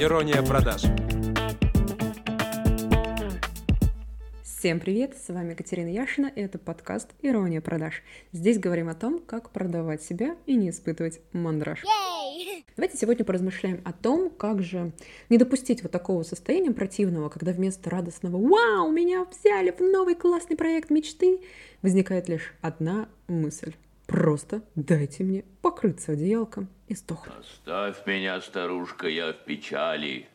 Ирония продаж. Всем привет, с вами Катерина Яшина, и это подкаст «Ирония продаж». Здесь говорим о том, как продавать себя и не испытывать мандраж. Давайте сегодня поразмышляем о том, как же не допустить вот такого состояния противного, когда вместо радостного «Вау, меня взяли в новый классный проект мечты!» возникает лишь одна мысль. Просто дайте мне покрыться одеялком и сдохнуть. Оставь меня, старушка, я в печали.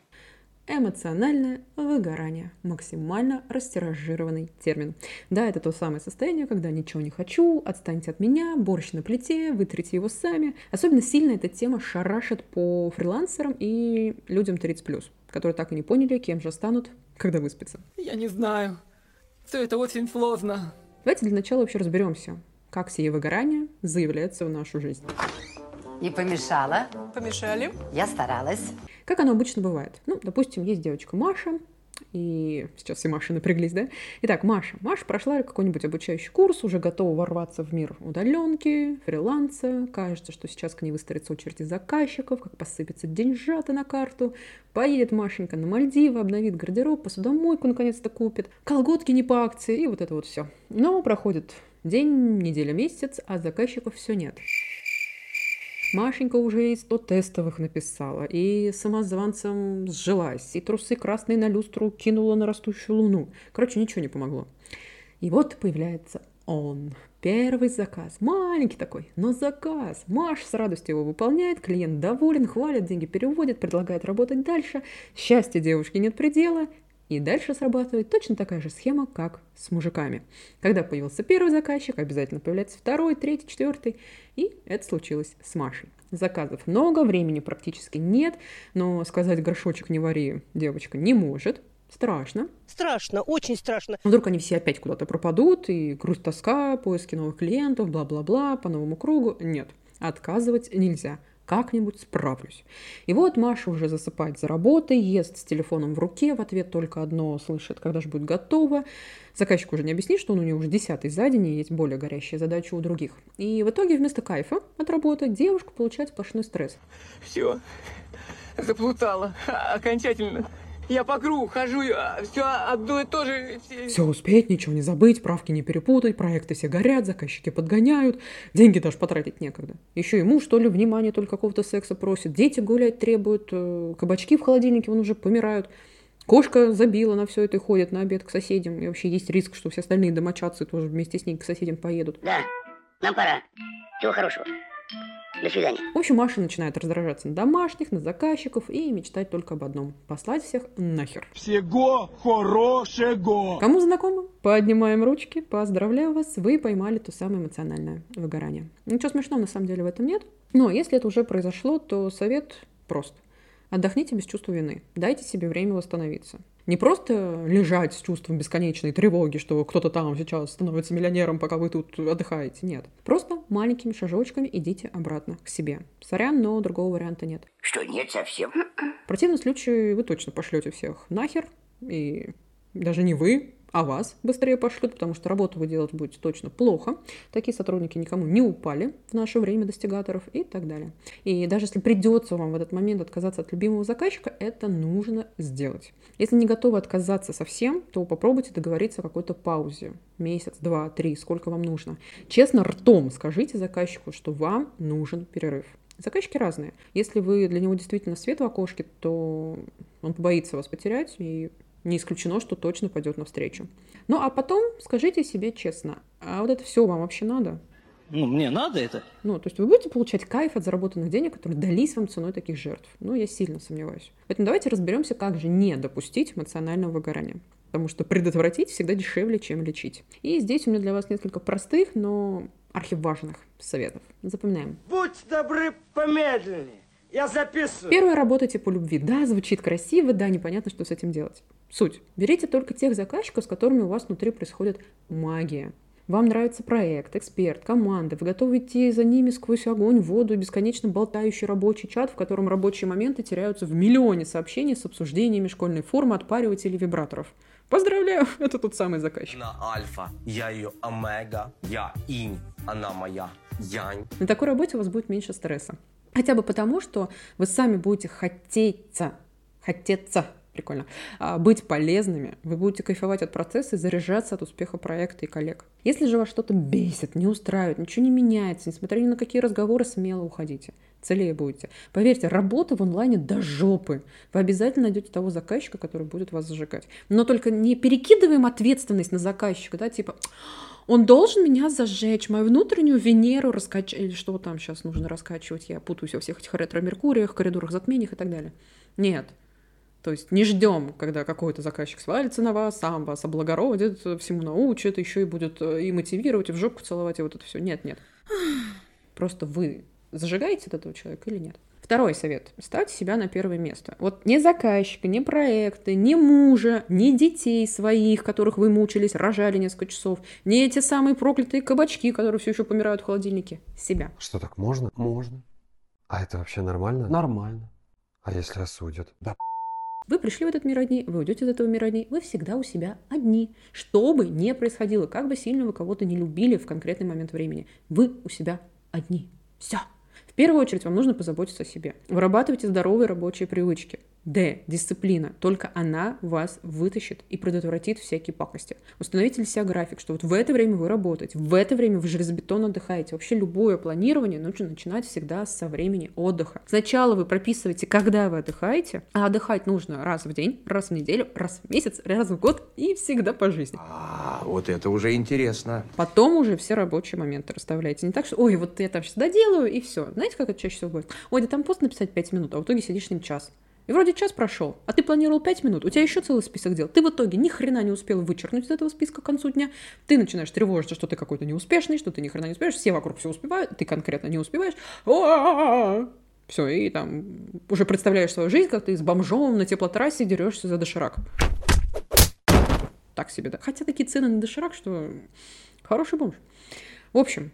Эмоциональное выгорание. Максимально растиражированный термин. Да, это то самое состояние, когда ничего не хочу, отстаньте от меня, борщ на плите, вытрите его сами. Особенно сильно эта тема шарашит по фрилансерам и людям 30+, которые так и не поняли, кем же станут, когда выспятся. Я не знаю. Все это очень сложно. Давайте для начала вообще разберемся, как сие выгорание заявляется в нашу жизнь. Не помешала. Помешали? Я старалась. Как оно обычно бывает? Ну, допустим, есть девочка Маша, и сейчас все Маши напряглись, да? Итак, Маша. Маша прошла какой-нибудь обучающий курс, уже готова ворваться в мир удаленки, фриланса. Кажется, что сейчас к ней выстроится очередь из заказчиков, как посыпется деньжата на карту. Поедет Машенька на Мальдивы, обновит гардероб, посудомойку наконец-то купит, колготки не по акции и вот это вот все. Но проходит день, неделя, месяц, а заказчиков все нет. Машенька уже и 100 тестовых написала, и самозванцем сжилась, и трусы красные на люстру кинула на растущую луну. Короче, ничего не помогло. И вот появляется он. Первый заказ. Маленький такой, но заказ. Маш с радостью его выполняет, клиент доволен, хвалит, деньги переводит, предлагает работать дальше. Счастья девушки нет предела, и дальше срабатывает точно такая же схема, как с мужиками. Когда появился первый заказчик, обязательно появляется второй, третий, четвертый. И это случилось с Машей. Заказов много, времени практически нет, но сказать горшочек не вари девочка не может. Страшно. Страшно, очень страшно. Вдруг они все опять куда-то пропадут, и грусть, тоска, поиски новых клиентов, бла-бла-бла, по новому кругу. Нет, отказывать нельзя как-нибудь справлюсь. И вот Маша уже засыпает за работой, ест с телефоном в руке, в ответ только одно слышит, когда же будет готово. Заказчику уже не объяснишь, что он у нее уже десятый за день, и есть более горящая задача у других. И в итоге вместо кайфа от работы девушка получает сплошной стресс. Все. Заплутала. Окончательно. Я по кругу хожу, все одно и то же. Все успеть, ничего не забыть, правки не перепутать, проекты все горят, заказчики подгоняют, деньги даже потратить некогда. Еще ему, что ли, внимание только какого-то секса просит, дети гулять требуют, э, кабачки в холодильнике вон уже помирают. Кошка забила на все это и ходит на обед к соседям. И вообще есть риск, что все остальные домочадцы тоже вместе с ней к соседям поедут. Да, нам пора. Всего хорошего. До свидания. В общем, Маша начинает раздражаться на домашних, на заказчиков и мечтать только об одном – послать всех нахер. Всего хорошего! Кому знакомо? Поднимаем ручки, поздравляю вас, вы поймали то самое эмоциональное выгорание. Ничего смешного на самом деле в этом нет, но если это уже произошло, то совет прост. Отдохните без чувства вины, дайте себе время восстановиться. Не просто лежать с чувством бесконечной тревоги, что кто-то там сейчас становится миллионером, пока вы тут отдыхаете. Нет. Просто маленькими шажочками идите обратно к себе. Сорян, но другого варианта нет. Что, нет совсем? В противном случае вы точно пошлете всех нахер, и даже не вы, а вас быстрее пошлют, потому что работу вы делать будете точно плохо. Такие сотрудники никому не упали в наше время достигаторов и так далее. И даже если придется вам в этот момент отказаться от любимого заказчика, это нужно сделать. Если не готовы отказаться совсем, то попробуйте договориться о какой-то паузе. Месяц, два, три, сколько вам нужно. Честно, ртом скажите заказчику, что вам нужен перерыв. Заказчики разные. Если вы для него действительно свет в окошке, то он побоится вас потерять и не исключено, что точно пойдет навстречу. Ну а потом скажите себе честно, а вот это все вам вообще надо? Ну, мне надо это. Ну, то есть вы будете получать кайф от заработанных денег, которые дались вам ценой таких жертв? Ну, я сильно сомневаюсь. Поэтому давайте разберемся, как же не допустить эмоционального выгорания. Потому что предотвратить всегда дешевле, чем лечить. И здесь у меня для вас несколько простых, но архиважных советов. Запоминаем. Будь добры помедленнее. Я записываю. Первое, работайте по любви. Да, звучит красиво, да, непонятно, что с этим делать. Суть. Берите только тех заказчиков, с которыми у вас внутри происходит магия. Вам нравится проект, эксперт, команда, вы готовы идти за ними сквозь огонь, воду и бесконечно болтающий рабочий чат, в котором рабочие моменты теряются в миллионе сообщений с обсуждениями школьной формы, отпаривателей, вибраторов. Поздравляю, это тот самый заказчик. На альфа, я ее омега, я инь, она моя янь. На такой работе у вас будет меньше стресса Хотя бы потому, что вы сами будете хотеться, хотеться, прикольно, а, быть полезными, вы будете кайфовать от процесса и заряжаться от успеха проекта и коллег. Если же вас что-то бесит, не устраивает, ничего не меняется, несмотря ни на какие разговоры, смело уходите. Целее будете. Поверьте, работа в онлайне до жопы. Вы обязательно найдете того заказчика, который будет вас зажигать. Но только не перекидываем ответственность на заказчика, да, типа, он должен меня зажечь, мою внутреннюю Венеру раскачать, или что там сейчас нужно раскачивать, я путаюсь во всех этих ретро-меркуриях, коридорах затмениях и так далее. Нет. То есть не ждем, когда какой-то заказчик свалится на вас, сам вас облагородит, всему научит, еще и будет э, и мотивировать, и в жопу целовать, и вот это все. Нет, нет. Просто вы зажигаете от этого человека или нет? Второй совет. Ставьте себя на первое место. Вот не заказчика, не проекты, не мужа, не детей своих, которых вы мучились, рожали несколько часов, не эти самые проклятые кабачки, которые все еще помирают в холодильнике. Себя. Что так можно? Можно. А это вообще нормально? Нормально. А если осудят? Да вы пришли в этот мир одни, вы уйдете из этого мира одни, вы всегда у себя одни. Что бы ни происходило, как бы сильно вы кого-то не любили в конкретный момент времени, вы у себя одни. Все. В первую очередь вам нужно позаботиться о себе. Вырабатывайте здоровые рабочие привычки. Д. Дисциплина. Только она вас вытащит и предотвратит всякие пакости. Установите для себя график, что вот в это время вы работаете, в это время вы железобетонно отдыхаете. Вообще любое планирование нужно начинать всегда со времени отдыха. Сначала вы прописываете, когда вы отдыхаете, а отдыхать нужно раз в день, раз в неделю, раз в месяц, раз в год и всегда по жизни. А, вот это уже интересно. Потом уже все рабочие моменты расставляете. Не так, что, ой, вот я там сейчас доделаю и все. Знаете, как это чаще всего будет? Ой, да там пост написать 5 минут, а в итоге сидишь с ним час. И вроде час прошел, а ты планировал 5 минут, у тебя еще целый список дел. Ты в итоге ни хрена не успел вычеркнуть из этого списка к концу дня. Ты начинаешь тревожиться, что ты какой-то неуспешный, что ты ни хрена не успеешь, все вокруг все успевают, ты конкретно не успеваешь. Все, и там уже представляешь свою жизнь, как ты с бомжом на теплотрассе дерешься за доширак. Так себе, да. Хотя такие цены на доширак, что хороший бомж. В общем,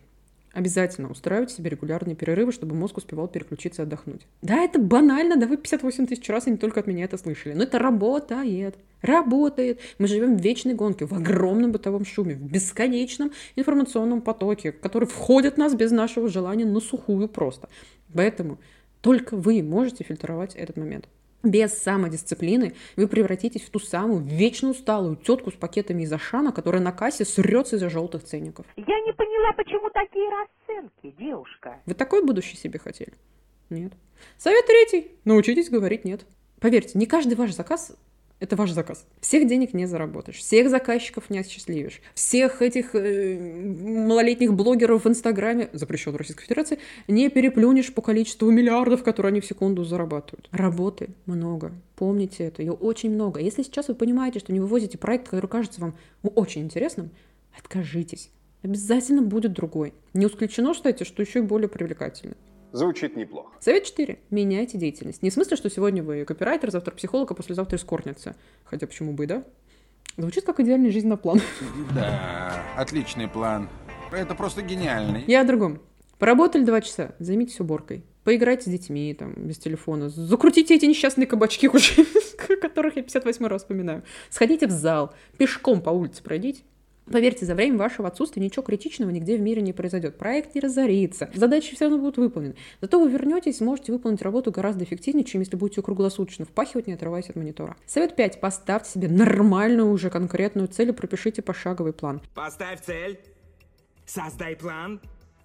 Обязательно устраивайте себе регулярные перерывы, чтобы мозг успевал переключиться и отдохнуть. Да, это банально, да вы 58 тысяч раз и не только от меня это слышали. Но это работает. Работает. Мы живем в вечной гонке, в огромном бытовом шуме, в бесконечном информационном потоке, который входит в нас без нашего желания на сухую просто. Поэтому только вы можете фильтровать этот момент. Без самодисциплины вы превратитесь в ту самую вечно усталую тетку с пакетами из Ашана, которая на кассе срется из-за желтых ценников. Я не поняла, почему такие расценки, девушка. Вы такой будущий себе хотели? Нет. Совет третий. Научитесь говорить «нет». Поверьте, не каждый ваш заказ это ваш заказ. Всех денег не заработаешь, всех заказчиков не осчастливишь, всех этих э, малолетних блогеров в Инстаграме, запрещен в Российской Федерации, не переплюнешь по количеству миллиардов, которые они в секунду зарабатывают. Работы много. Помните это, ее очень много. Если сейчас вы понимаете, что не вывозите проект, который кажется вам ну, очень интересным, откажитесь. Обязательно будет другой. Не исключено, кстати, что еще и более привлекательный. Звучит неплохо. Совет 4. Меняйте деятельность. Не в смысле, что сегодня вы копирайтер, завтра психолог, а послезавтра эскортница. Хотя почему бы и да? Звучит как идеальный жизненный план. Да, отличный план. Это просто гениальный. Я о другом. Поработали два часа, займитесь уборкой. Поиграйте с детьми, там, без телефона. Закрутите эти несчастные кабачки которых я 58 раз вспоминаю. Сходите в зал, пешком по улице пройдите. Поверьте, за время вашего отсутствия ничего критичного нигде в мире не произойдет. Проект не разорится, задачи все равно будут выполнены. Зато вы вернетесь и сможете выполнить работу гораздо эффективнее, чем если будете круглосуточно впахивать, не отрываясь от монитора. Совет 5. Поставьте себе нормальную уже конкретную цель и пропишите пошаговый план. Поставь цель, создай план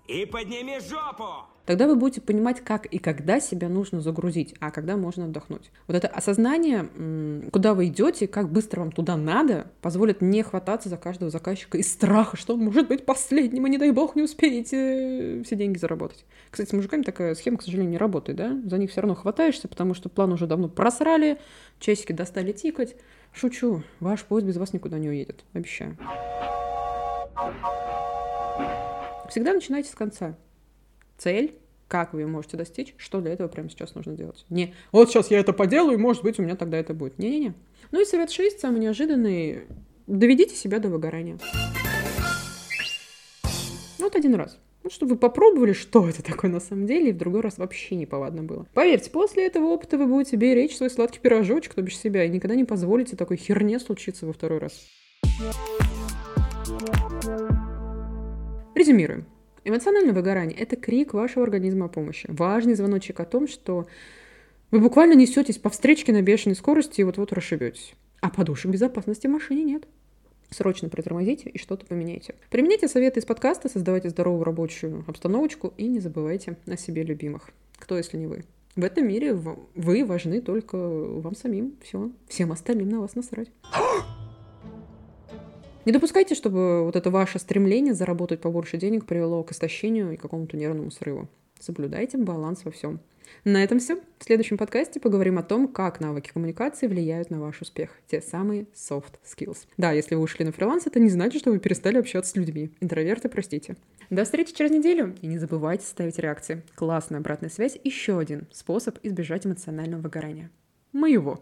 и подними жопу! Тогда вы будете понимать, как и когда себя нужно загрузить, а когда можно отдохнуть. Вот это осознание, куда вы идете, как быстро вам туда надо, позволит не хвататься за каждого заказчика из страха, что он может быть последним, и не дай бог не успеете все деньги заработать. Кстати, с мужиками такая схема, к сожалению, не работает, да? За них все равно хватаешься, потому что план уже давно просрали, часики достали тикать. Шучу, ваш поезд без вас никуда не уедет, обещаю. Всегда начинайте с конца цель, как вы ее можете достичь, что для этого прямо сейчас нужно делать. Не «вот сейчас я это поделаю, и, может быть, у меня тогда это будет». Не-не-не. Ну и совет 6, самый неожиданный. Доведите себя до выгорания. Вот один раз. Ну, чтобы вы попробовали, что это такое на самом деле, и в другой раз вообще неповадно было. Поверьте, после этого опыта вы будете беречь свой сладкий пирожочек, то бишь себя, и никогда не позволите такой херне случиться во второй раз. Резюмируем. Эмоциональное выгорание – это крик вашего организма о помощи. Важный звоночек о том, что вы буквально несетесь по встречке на бешеной скорости и вот-вот расшибетесь. А подушек безопасности в машине нет. Срочно притормозите и что-то поменяйте. Применяйте советы из подкаста, создавайте здоровую рабочую обстановочку и не забывайте о себе любимых. Кто, если не вы? В этом мире вы важны только вам самим. Все. Всем остальным на вас насрать. Не допускайте, чтобы вот это ваше стремление заработать побольше денег привело к истощению и какому-то нервному срыву. Соблюдайте баланс во всем. На этом все. В следующем подкасте поговорим о том, как навыки коммуникации влияют на ваш успех. Те самые soft skills. Да, если вы ушли на фриланс, это не значит, что вы перестали общаться с людьми. Интроверты, простите. До встречи через неделю. И не забывайте ставить реакции. Классная обратная связь – еще один способ избежать эмоционального выгорания. Моего.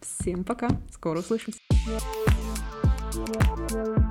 Всем пока. Скоро услышимся. Thank you.